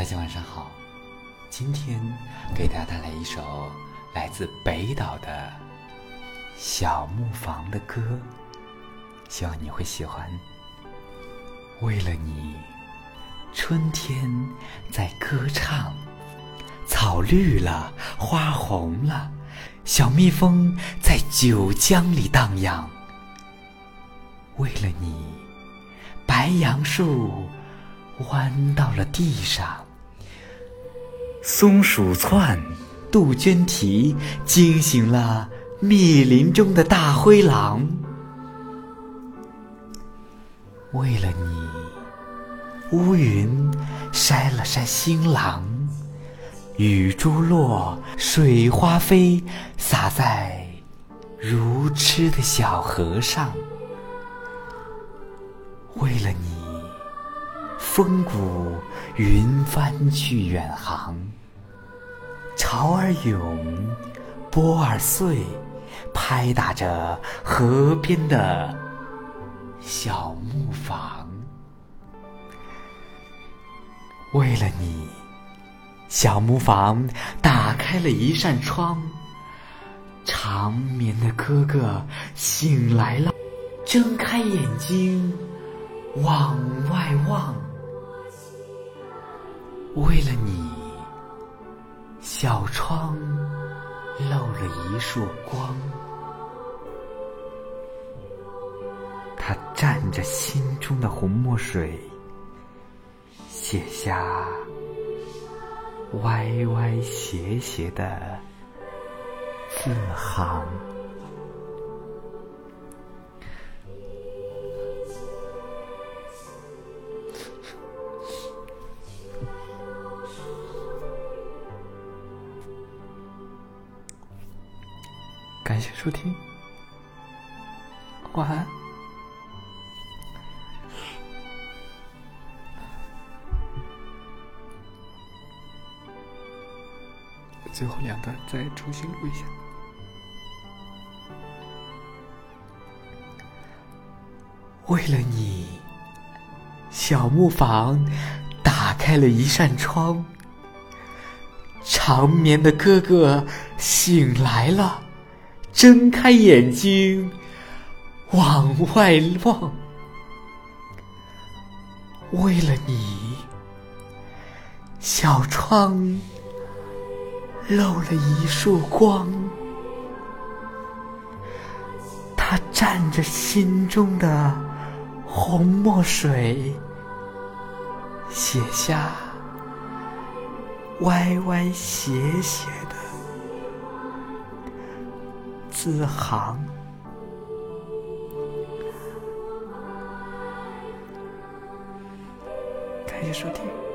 大家晚上好，今天给大家带来一首来自北岛的小木房的歌，希望你会喜欢。为了你，春天在歌唱，草绿了，花红了，小蜜蜂在酒浆里荡漾。为了你，白杨树。弯到了地上，松鼠窜，杜鹃啼，惊醒了密林中的大灰狼。为了你，乌云筛了筛新郎，雨珠落，水花飞，洒在如痴的小河上。为了你。风鼓云帆去远航，潮儿涌，波儿碎，拍打着河边的小木房。为了你，小木房打开了一扇窗，长眠的哥哥醒来了，睁开眼睛往外望。为了你，小窗漏了一束光。他蘸着心中的红墨水，写下歪歪斜斜的字行。感谢收听，晚安。最后两段再重新录一下。为了你，小木房打开了一扇窗，长眠的哥哥醒来了。睁开眼睛，往外望。为了你，小窗漏了一束光。他蘸着心中的红墨水，写下歪歪斜斜思航，感谢收听。